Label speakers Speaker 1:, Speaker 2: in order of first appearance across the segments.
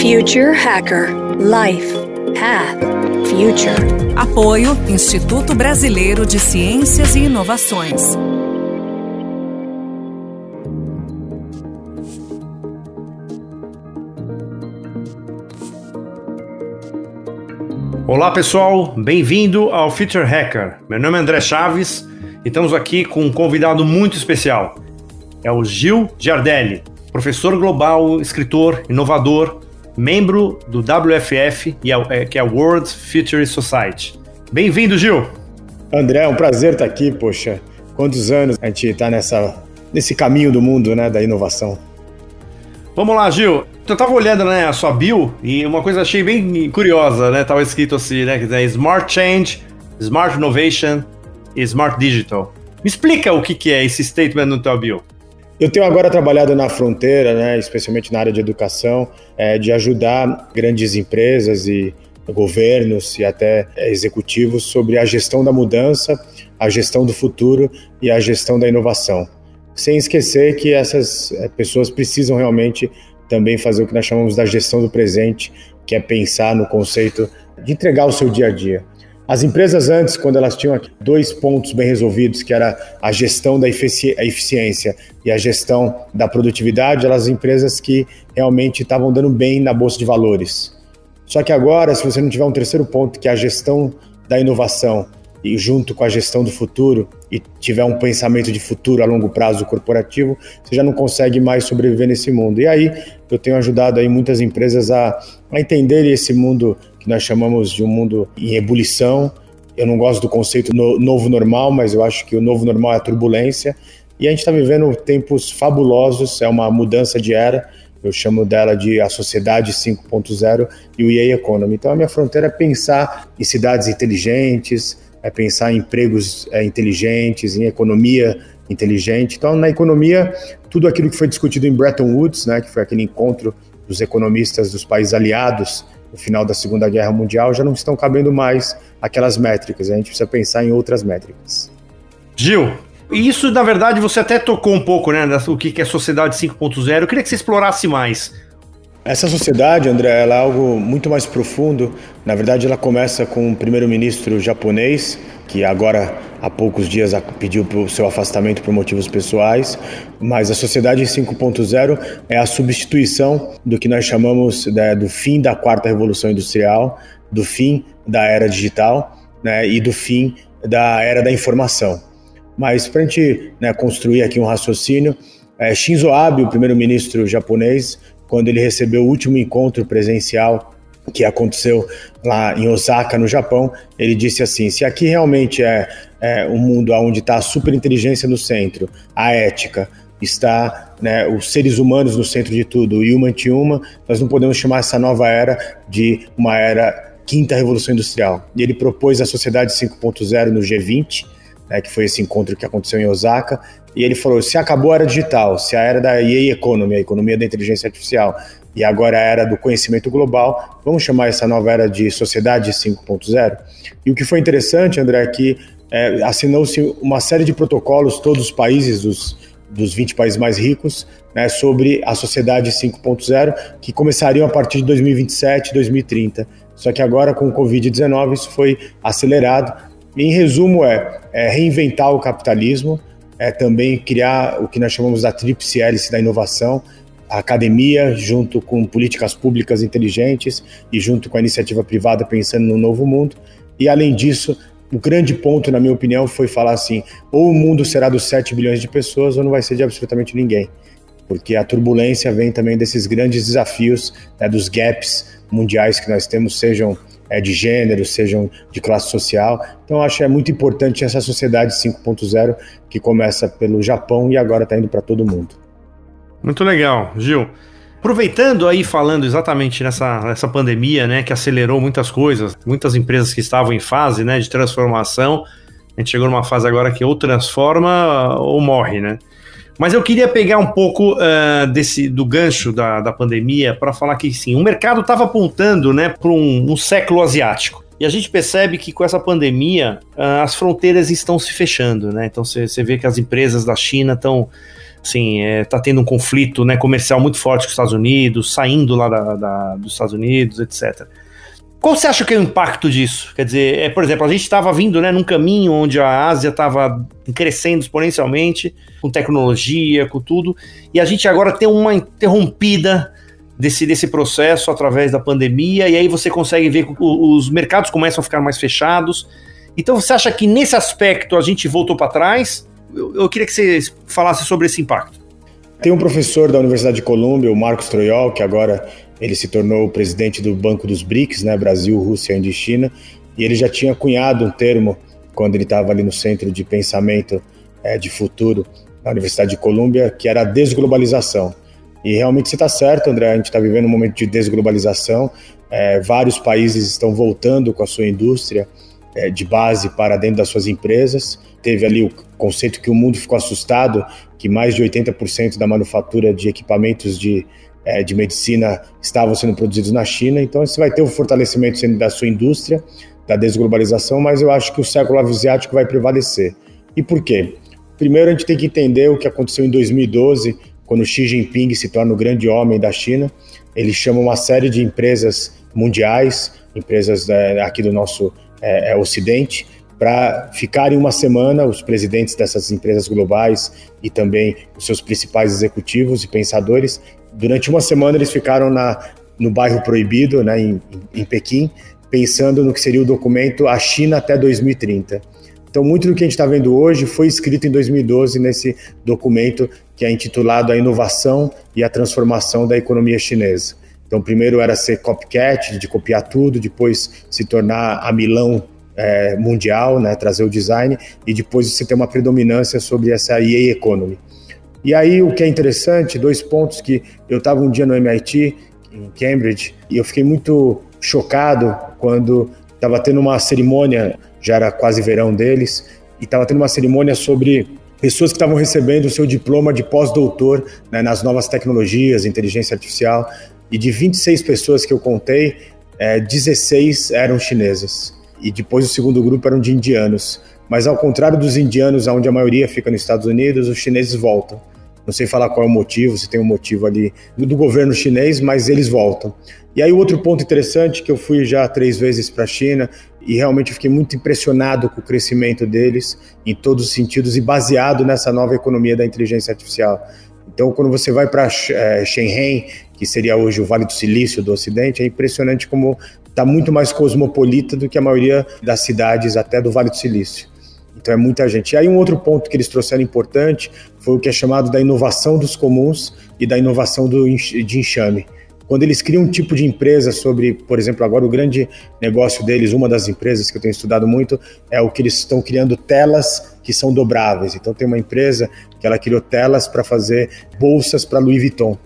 Speaker 1: Future Hacker Life Path Future.
Speaker 2: Apoio Instituto Brasileiro de Ciências e Inovações.
Speaker 3: Olá pessoal, bem-vindo ao Future Hacker. Meu nome é André Chaves e estamos aqui com um convidado muito especial. É o Gil Giardelli, professor global, escritor, inovador, membro do WFF, é, que é o World Future Society. Bem-vindo, Gil!
Speaker 4: André, é um prazer estar aqui, poxa. Quantos anos a gente está nessa, nesse caminho do mundo, né, da inovação.
Speaker 3: Vamos lá, Gil. Eu estava olhando né, a sua bio e uma coisa achei bem curiosa, né? Tava escrito assim, né? Que é Smart Change, Smart Innovation e Smart Digital. Me explica o que, que é esse statement no teu bio.
Speaker 4: Eu tenho agora trabalhado na fronteira, né, especialmente na área de educação, é, de ajudar grandes empresas e governos e até executivos sobre a gestão da mudança, a gestão do futuro e a gestão da inovação. Sem esquecer que essas é, pessoas precisam realmente também fazer o que nós chamamos da gestão do presente, que é pensar no conceito de entregar o seu dia a dia. As empresas antes, quando elas tinham dois pontos bem resolvidos, que era a gestão da eficiência e a gestão da produtividade, elas empresas que realmente estavam dando bem na bolsa de valores. Só que agora, se você não tiver um terceiro ponto, que é a gestão da inovação e junto com a gestão do futuro e tiver um pensamento de futuro a longo prazo corporativo, você já não consegue mais sobreviver nesse mundo. E aí eu tenho ajudado aí muitas empresas a, a entenderem esse mundo que nós chamamos de um mundo em ebulição. Eu não gosto do conceito no, novo normal, mas eu acho que o novo normal é a turbulência. E a gente está vivendo tempos fabulosos, é uma mudança de era. Eu chamo dela de a sociedade 5.0 e o EA Economy. Então a minha fronteira é pensar em cidades inteligentes, é pensar em empregos é, inteligentes, em economia inteligente. Então na economia, tudo aquilo que foi discutido em Bretton Woods, né, que foi aquele encontro dos economistas dos países aliados no final da Segunda Guerra Mundial, já não estão cabendo mais aquelas métricas. A gente precisa pensar em outras métricas.
Speaker 3: Gil, isso na verdade você até tocou um pouco, né, o que é sociedade 5.0. Eu queria que você explorasse mais.
Speaker 4: Essa sociedade, André, ela é algo muito mais profundo. Na verdade, ela começa com o primeiro-ministro japonês, que agora há poucos dias pediu o seu afastamento por motivos pessoais, mas a sociedade 5.0 é a substituição do que nós chamamos né, do fim da quarta revolução industrial, do fim da era digital né, e do fim da era da informação. Mas para a gente né, construir aqui um raciocínio, é, Shinzo Abe, o primeiro-ministro japonês, quando ele recebeu o último encontro presencial que aconteceu lá em Osaka, no Japão, ele disse assim: se aqui realmente é, é um mundo onde está a superinteligência no centro, a ética, está né, os seres humanos no centro de tudo, o Human to Human, nós não podemos chamar essa nova era de uma era quinta revolução industrial. E ele propôs a sociedade 5.0 no G20, né, que foi esse encontro que aconteceu em Osaka, e ele falou: se acabou a era digital, se a era da EA Economy, a economia da inteligência artificial, e agora a era do conhecimento global, vamos chamar essa nova era de sociedade 5.0? E o que foi interessante, André, é que é, assinou-se uma série de protocolos, todos os países dos, dos 20 países mais ricos, né, sobre a sociedade 5.0, que começariam a partir de 2027, 2030. Só que agora, com o Covid-19, isso foi acelerado. Em resumo, é, é reinventar o capitalismo, é também criar o que nós chamamos da tríplice hélice da inovação, a academia, junto com políticas públicas inteligentes e junto com a iniciativa privada pensando no novo mundo. E além disso, o grande ponto, na minha opinião, foi falar assim: ou o mundo será dos 7 bilhões de pessoas, ou não vai ser de absolutamente ninguém. Porque a turbulência vem também desses grandes desafios, né, dos gaps mundiais que nós temos, sejam é, de gênero, sejam de classe social. Então, acho que é muito importante essa sociedade 5.0 que começa pelo Japão e agora está indo para todo mundo.
Speaker 3: Muito legal, Gil. Aproveitando aí, falando exatamente nessa, nessa pandemia, né, que acelerou muitas coisas, muitas empresas que estavam em fase, né, de transformação, a gente chegou numa fase agora que ou transforma ou morre, né? Mas eu queria pegar um pouco uh, desse do gancho da, da pandemia para falar que sim, o mercado estava apontando, né, para um, um século asiático. E a gente percebe que com essa pandemia uh, as fronteiras estão se fechando, né? Então você vê que as empresas da China estão Assim, é, tendo um conflito né, comercial muito forte com os Estados Unidos, saindo lá da, da, dos Estados Unidos, etc. Qual você acha que é o impacto disso? Quer dizer, é, por exemplo, a gente estava vindo né, num caminho onde a Ásia estava crescendo exponencialmente, com tecnologia, com tudo, e a gente agora tem uma interrompida desse, desse processo através da pandemia, e aí você consegue ver que os mercados começam a ficar mais fechados. Então você acha que nesse aspecto a gente voltou para trás? Eu, eu queria que você falasse sobre esse impacto.
Speaker 4: Tem um professor da Universidade de Colômbia, o Marcos Troiol, que agora ele se tornou o presidente do Banco dos BRICS, né, Brasil, Rússia, Índia e China, e ele já tinha cunhado um termo quando ele estava ali no centro de pensamento é, de futuro na Universidade de Colômbia, que era a desglobalização. E realmente você está certo, André, a gente está vivendo um momento de desglobalização, é, vários países estão voltando com a sua indústria é, de base para dentro das suas empresas. Teve ali o conceito que o mundo ficou assustado, que mais de 80% da manufatura de equipamentos de é, de medicina estavam sendo produzidos na China. Então, você vai ter o fortalecimento da sua indústria, da desglobalização, mas eu acho que o século asiático vai prevalecer. E por quê? Primeiro, a gente tem que entender o que aconteceu em 2012, quando Xi Jinping se torna o grande homem da China. Ele chama uma série de empresas mundiais, empresas é, aqui do nosso é, é Ocidente, para ficarem uma semana, os presidentes dessas empresas globais e também os seus principais executivos e pensadores, Durante uma semana eles ficaram na, no bairro proibido, né, em, em Pequim, pensando no que seria o documento A China até 2030. Então, muito do que a gente está vendo hoje foi escrito em 2012 nesse documento que é intitulado A Inovação e a Transformação da Economia Chinesa. Então, primeiro era ser copycat, de copiar tudo, depois se tornar a Milão é, mundial, né, trazer o design, e depois você ter uma predominância sobre essa EA Economy. E aí o que é interessante, dois pontos que eu estava um dia no MIT em Cambridge e eu fiquei muito chocado quando estava tendo uma cerimônia, já era quase verão deles, e estava tendo uma cerimônia sobre pessoas que estavam recebendo o seu diploma de pós-doutor né, nas novas tecnologias, inteligência artificial, e de 26 pessoas que eu contei, é, 16 eram chinesas. E depois o segundo grupo eram de indianos. Mas ao contrário dos indianos, onde a maioria fica nos Estados Unidos, os chineses voltam. Não sei falar qual é o motivo, se tem um motivo ali do governo chinês, mas eles voltam. E aí, outro ponto interessante, que eu fui já três vezes para a China e realmente fiquei muito impressionado com o crescimento deles em todos os sentidos e baseado nessa nova economia da inteligência artificial. Então, quando você vai para é, Shenzhen, que seria hoje o Vale do Silício do Ocidente, é impressionante como está muito mais cosmopolita do que a maioria das cidades até do Vale do Silício. Então é muita gente. E aí um outro ponto que eles trouxeram importante foi o que é chamado da inovação dos comuns e da inovação do, de enxame. Quando eles criam um tipo de empresa sobre, por exemplo, agora o grande negócio deles, uma das empresas que eu tenho estudado muito, é o que eles estão criando telas que são dobráveis. Então tem uma empresa que ela criou telas para fazer bolsas para Louis Vuitton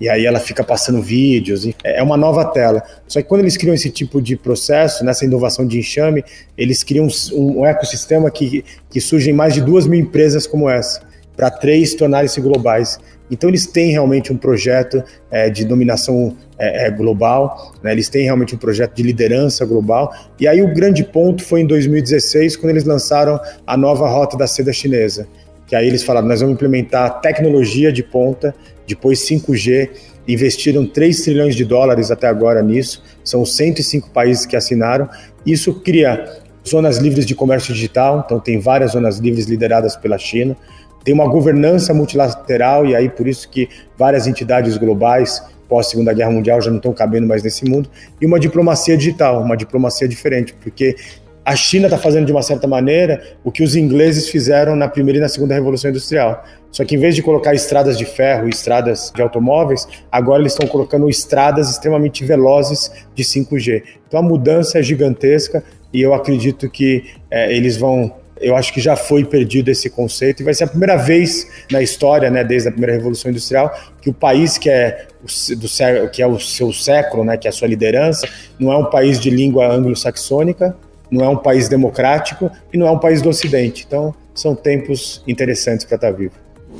Speaker 4: e aí ela fica passando vídeos, é uma nova tela. Só que quando eles criam esse tipo de processo, nessa inovação de enxame, eles criam um, um ecossistema que, que surgem mais de duas mil empresas como essa, para três tornarem-se globais. Então eles têm realmente um projeto é, de dominação é, é, global, né? eles têm realmente um projeto de liderança global. E aí o grande ponto foi em 2016, quando eles lançaram a nova rota da seda chinesa, que aí eles falaram, nós vamos implementar tecnologia de ponta depois 5G, investiram 3 trilhões de dólares até agora nisso, são 105 países que assinaram. Isso cria zonas livres de comércio digital, então tem várias zonas livres lideradas pela China. Tem uma governança multilateral e aí por isso que várias entidades globais pós Segunda Guerra Mundial já não estão cabendo mais nesse mundo e uma diplomacia digital, uma diplomacia diferente, porque a China está fazendo de uma certa maneira o que os ingleses fizeram na primeira e na segunda revolução industrial. Só que em vez de colocar estradas de ferro e estradas de automóveis, agora eles estão colocando estradas extremamente velozes de 5G. Então a mudança é gigantesca e eu acredito que é, eles vão. Eu acho que já foi perdido esse conceito e vai ser a primeira vez na história, né, desde a primeira revolução industrial, que o país que é o, do, que é o seu século, né, que é a sua liderança, não é um país de língua anglo-saxônica, não é um país democrático e não é um país do Ocidente. Então, são tempos interessantes para estar tá vivo.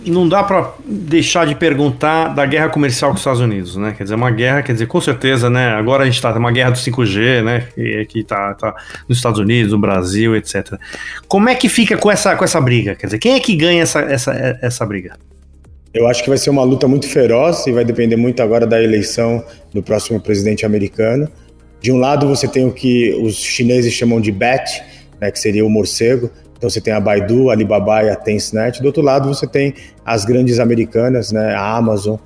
Speaker 3: Não dá para deixar de perguntar da guerra comercial com os Estados Unidos, né? Quer dizer, uma guerra, quer dizer, com certeza, né? Agora a gente está uma guerra do 5G, né? Que, que tá, tá nos Estados Unidos, no Brasil, etc. Como é que fica com essa, com essa briga? Quer dizer, quem é que ganha essa, essa, essa briga?
Speaker 4: Eu acho que vai ser uma luta muito feroz e vai depender muito agora da eleição do próximo presidente americano. De um lado, você tem o que os chineses chamam de BAT, né, que seria o morcego. Então você tem a Baidu, a Alibaba e a Tencent. Do outro lado, você tem as grandes americanas, né, a Amazon,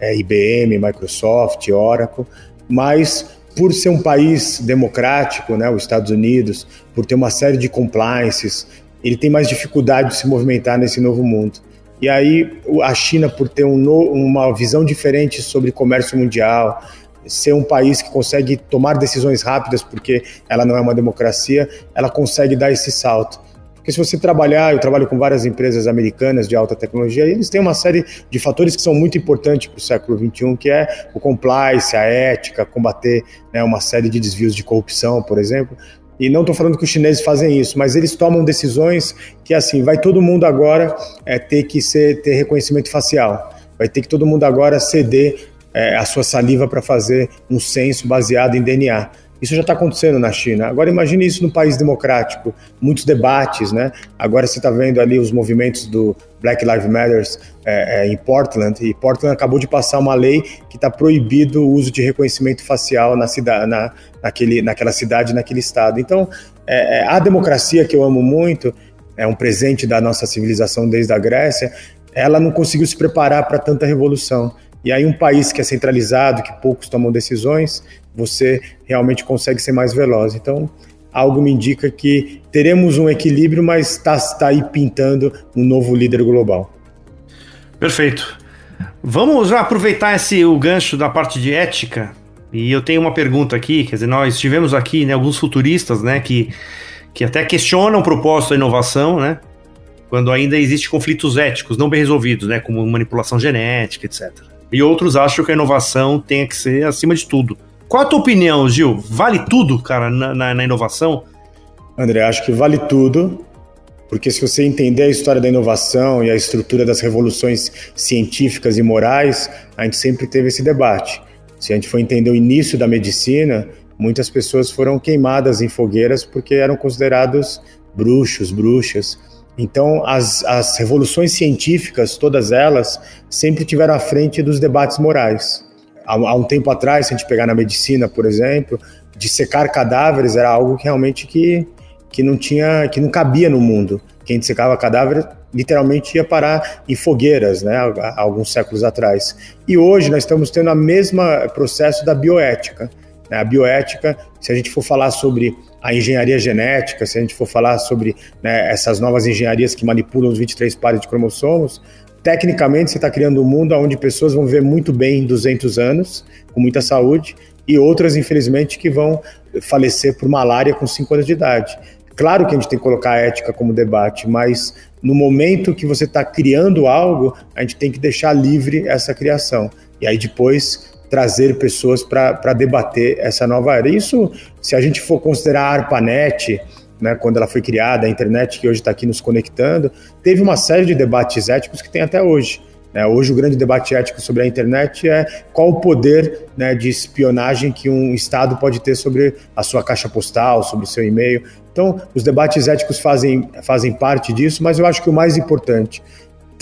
Speaker 4: é, IBM, Microsoft, Oracle. Mas por ser um país democrático, né, os Estados Unidos, por ter uma série de compliances, ele tem mais dificuldade de se movimentar nesse novo mundo. E aí a China, por ter um no, uma visão diferente sobre comércio mundial, ser um país que consegue tomar decisões rápidas, porque ela não é uma democracia, ela consegue dar esse salto. Porque se você trabalhar, eu trabalho com várias empresas americanas de alta tecnologia, e eles têm uma série de fatores que são muito importantes para o século XXI, que é o compliance, a ética, combater né, uma série de desvios de corrupção, por exemplo. E não estou falando que os chineses fazem isso, mas eles tomam decisões que assim vai todo mundo agora é, ter que ser, ter reconhecimento facial, vai ter que todo mundo agora ceder é, a sua saliva para fazer um censo baseado em DNA. Isso já está acontecendo na China. Agora imagine isso num país democrático, muitos debates, né? Agora você está vendo ali os movimentos do Black Lives Matter é, é, em Portland e Portland acabou de passar uma lei que está proibido o uso de reconhecimento facial na cidade, na, naquele, naquela cidade, naquele estado. Então, é, é, a democracia que eu amo muito é um presente da nossa civilização desde a Grécia. Ela não conseguiu se preparar para tanta revolução. E aí um país que é centralizado, que poucos tomam decisões, você realmente consegue ser mais veloz. Então, algo me indica que teremos um equilíbrio, mas está tá aí pintando um novo líder global.
Speaker 3: Perfeito. Vamos aproveitar esse o gancho da parte de ética. E eu tenho uma pergunta aqui, quer dizer, nós tivemos aqui né, alguns futuristas né, que, que até questionam o propósito da inovação, né? Quando ainda existe conflitos éticos não bem resolvidos, né? Como manipulação genética, etc. E outros acham que a inovação tem que ser acima de tudo. Qual a tua opinião, Gil? Vale tudo, cara, na, na, na inovação?
Speaker 4: André, acho que vale tudo, porque se você entender a história da inovação e a estrutura das revoluções científicas e morais, a gente sempre teve esse debate. Se a gente for entender o início da medicina, muitas pessoas foram queimadas em fogueiras porque eram considerados bruxos, bruxas. Então, as, as revoluções científicas, todas elas, sempre tiveram à frente dos debates morais. Há, há um tempo atrás, se a gente pegar na medicina, por exemplo, de secar cadáveres era algo que realmente que, que não tinha, que não cabia no mundo. Quem secava cadáver literalmente ia parar em fogueiras, né, há, alguns séculos atrás. E hoje nós estamos tendo o mesmo processo da bioética. Né? A bioética, se a gente for falar sobre a engenharia genética, se a gente for falar sobre né, essas novas engenharias que manipulam os 23 pares de cromossomos, tecnicamente você está criando um mundo onde pessoas vão viver muito bem em 200 anos, com muita saúde, e outras, infelizmente, que vão falecer por malária com 5 anos de idade. Claro que a gente tem que colocar a ética como debate, mas no momento que você está criando algo, a gente tem que deixar livre essa criação. E aí depois trazer pessoas para debater essa nova era. Isso, se a gente for considerar a ARPANET, né, quando ela foi criada, a internet que hoje está aqui nos conectando, teve uma série de debates éticos que tem até hoje. Né? Hoje o grande debate ético sobre a internet é qual o poder né, de espionagem que um Estado pode ter sobre a sua caixa postal, sobre o seu e-mail. Então, os debates éticos fazem, fazem parte disso, mas eu acho que o mais importante,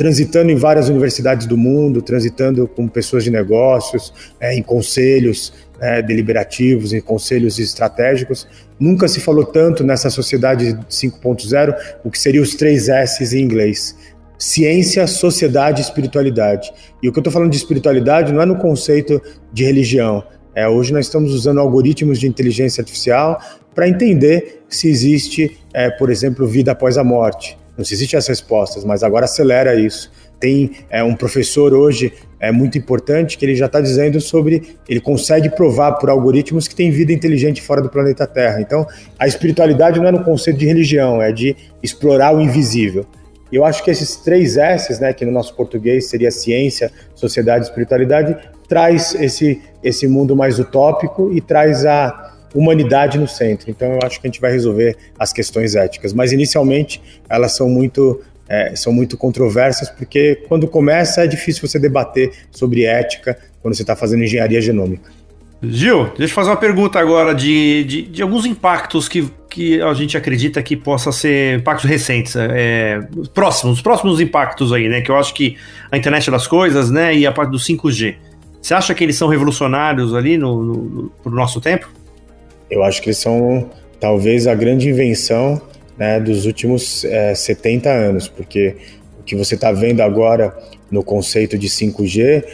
Speaker 4: transitando em várias universidades do mundo, transitando com pessoas de negócios, é, em conselhos é, deliberativos, em conselhos estratégicos, Nunca se falou tanto nessa sociedade 5.0 o que seriam os três S's em inglês: ciência, sociedade e espiritualidade. E o que eu estou falando de espiritualidade não é no conceito de religião. É, hoje nós estamos usando algoritmos de inteligência artificial para entender se existe, é, por exemplo, vida após a morte. Não se existem as respostas, mas agora acelera isso. Tem é, um professor hoje é muito importante que ele já está dizendo sobre ele consegue provar por algoritmos que tem vida inteligente fora do planeta Terra. Então, a espiritualidade não é no conceito de religião, é de explorar o invisível. E eu acho que esses três S's, né, que no nosso português seria ciência, sociedade e espiritualidade, traz esse, esse mundo mais utópico e traz a humanidade no centro. Então eu acho que a gente vai resolver as questões éticas. Mas inicialmente elas são muito é, são muito controversas, porque quando começa é difícil você debater sobre ética quando você está fazendo engenharia genômica.
Speaker 3: Gil, deixa eu fazer uma pergunta agora de, de, de alguns impactos que, que a gente acredita que possa ser impactos recentes, é, próximos, próximos impactos aí, né? Que eu acho que a internet das coisas, né, e a parte do 5G. Você acha que eles são revolucionários ali no, no, no pro nosso tempo?
Speaker 4: Eu acho que eles são talvez a grande invenção né, dos últimos é, 70 anos, porque o que você está vendo agora no conceito de 5G,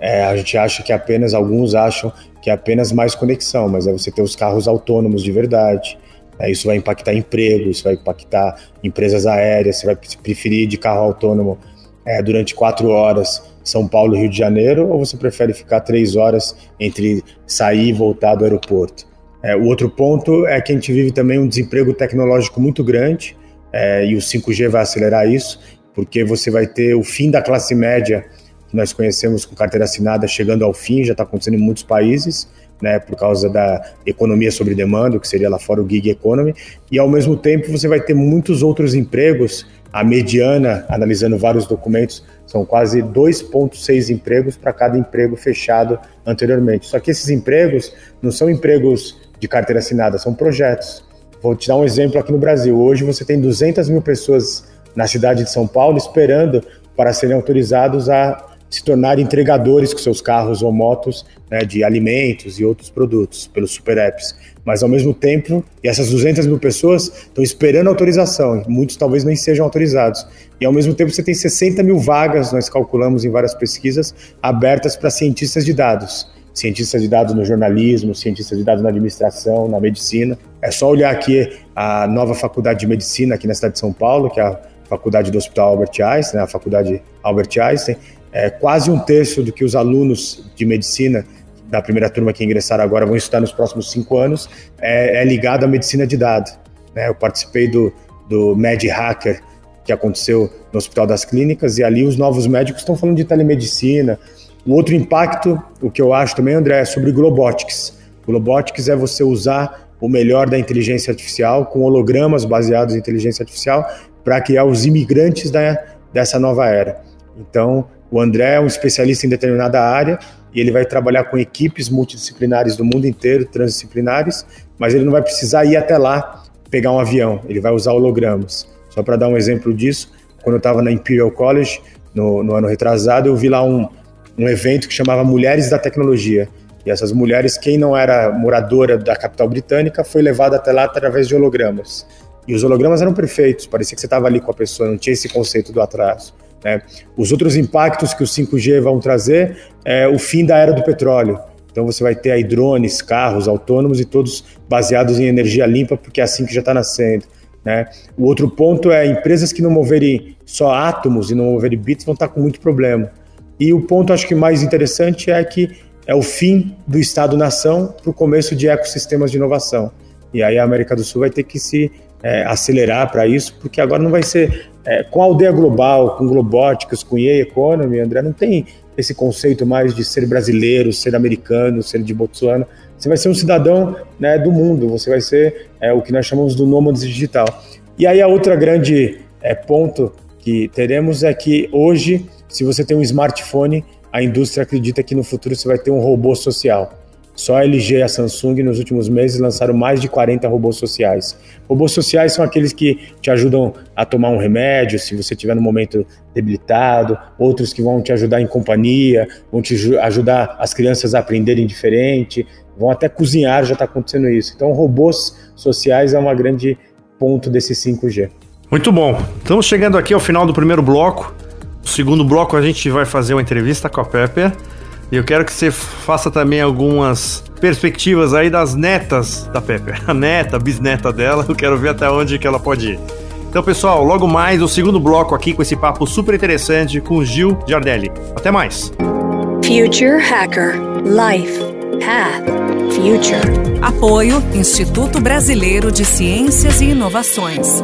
Speaker 4: é, a gente acha que apenas, alguns acham que é apenas mais conexão, mas é você ter os carros autônomos de verdade. É, isso vai impactar emprego, isso vai impactar empresas aéreas, você vai preferir de carro autônomo é, durante quatro horas São Paulo Rio de Janeiro, ou você prefere ficar três horas entre sair e voltar do aeroporto? É, o outro ponto é que a gente vive também um desemprego tecnológico muito grande, é, e o 5G vai acelerar isso, porque você vai ter o fim da classe média que nós conhecemos com carteira assinada chegando ao fim, já está acontecendo em muitos países, né, por causa da economia sobre demanda, que seria lá fora o gig economy, e ao mesmo tempo você vai ter muitos outros empregos. A mediana, analisando vários documentos, são quase 2,6 empregos para cada emprego fechado anteriormente. Só que esses empregos não são empregos de carteira assinada, são projetos. Vou te dar um exemplo aqui no Brasil. Hoje você tem 200 mil pessoas na cidade de São Paulo esperando para serem autorizados a se tornar entregadores com seus carros ou motos né, de alimentos e outros produtos pelos super apps. Mas ao mesmo tempo, essas 200 mil pessoas estão esperando autorização, muitos talvez nem sejam autorizados. E ao mesmo tempo você tem 60 mil vagas, nós calculamos em várias pesquisas, abertas para cientistas de dados. Cientistas de dados no jornalismo, cientistas de dados na administração, na medicina. É só olhar aqui a nova faculdade de medicina aqui na cidade de São Paulo, que é a faculdade do Hospital Albert Einstein, né, a faculdade Albert Einstein, é, quase um terço do que os alunos de medicina da primeira turma que ingressaram agora vão estudar nos próximos cinco anos é, é ligado à medicina de dados. Né? Eu participei do, do Med Hacker que aconteceu no Hospital das Clínicas e ali os novos médicos estão falando de telemedicina. Um outro impacto, o que eu acho também, André, é sobre Globotics. Globotics é você usar o melhor da inteligência artificial com hologramas baseados em inteligência artificial para criar os imigrantes da, dessa nova era. Então, o André é um especialista em determinada área e ele vai trabalhar com equipes multidisciplinares do mundo inteiro, transdisciplinares, mas ele não vai precisar ir até lá pegar um avião, ele vai usar hologramas. Só para dar um exemplo disso, quando eu estava na Imperial College, no, no, ano retrasado, eu vi lá um, um evento que chamava Mulheres da Tecnologia. E essas mulheres, quem não era moradora da capital britânica, foi levada até lá através de hologramas. E os hologramas eram perfeitos, parecia que você estava ali com a pessoa, não tinha esse conceito do atraso. Né? Os outros impactos que o 5G vão trazer é o fim da era do petróleo. Então você vai ter aí drones, carros autônomos e todos baseados em energia limpa, porque é assim que já está nascendo. Né? O outro ponto é empresas que não moverem só átomos e não moverem bits vão estar tá com muito problema. E o ponto acho que mais interessante é que é o fim do Estado-nação para o começo de ecossistemas de inovação. E aí a América do Sul vai ter que se é, acelerar para isso, porque agora não vai ser é, com a aldeia global, com globóticas, com EA Economy, André, não tem esse conceito mais de ser brasileiro, ser americano, ser de Botsuana. Você vai ser um cidadão né, do mundo, você vai ser é, o que nós chamamos do nômade digital. E aí a outra grande é, ponto que teremos é que hoje, se você tem um smartphone, a indústria acredita que no futuro você vai ter um robô social. Só a LG e a Samsung nos últimos meses lançaram mais de 40 robôs sociais. Robôs sociais são aqueles que te ajudam a tomar um remédio se você estiver no momento debilitado, outros que vão te ajudar em companhia, vão te ajudar as crianças a aprenderem diferente, vão até cozinhar, já está acontecendo isso. Então, robôs sociais é uma grande ponto desse 5G.
Speaker 3: Muito bom. Estamos chegando aqui ao final do primeiro bloco. No segundo bloco, a gente vai fazer uma entrevista com a Pepper. E eu quero que você faça também algumas perspectivas aí das netas da Pepper. A neta, a bisneta dela, eu quero ver até onde que ela pode ir. Então, pessoal, logo mais o segundo bloco aqui com esse papo super interessante com Gil Giardelli. Até mais.
Speaker 1: Future Hacker Life Path Future.
Speaker 2: Apoio Instituto Brasileiro de Ciências e Inovações.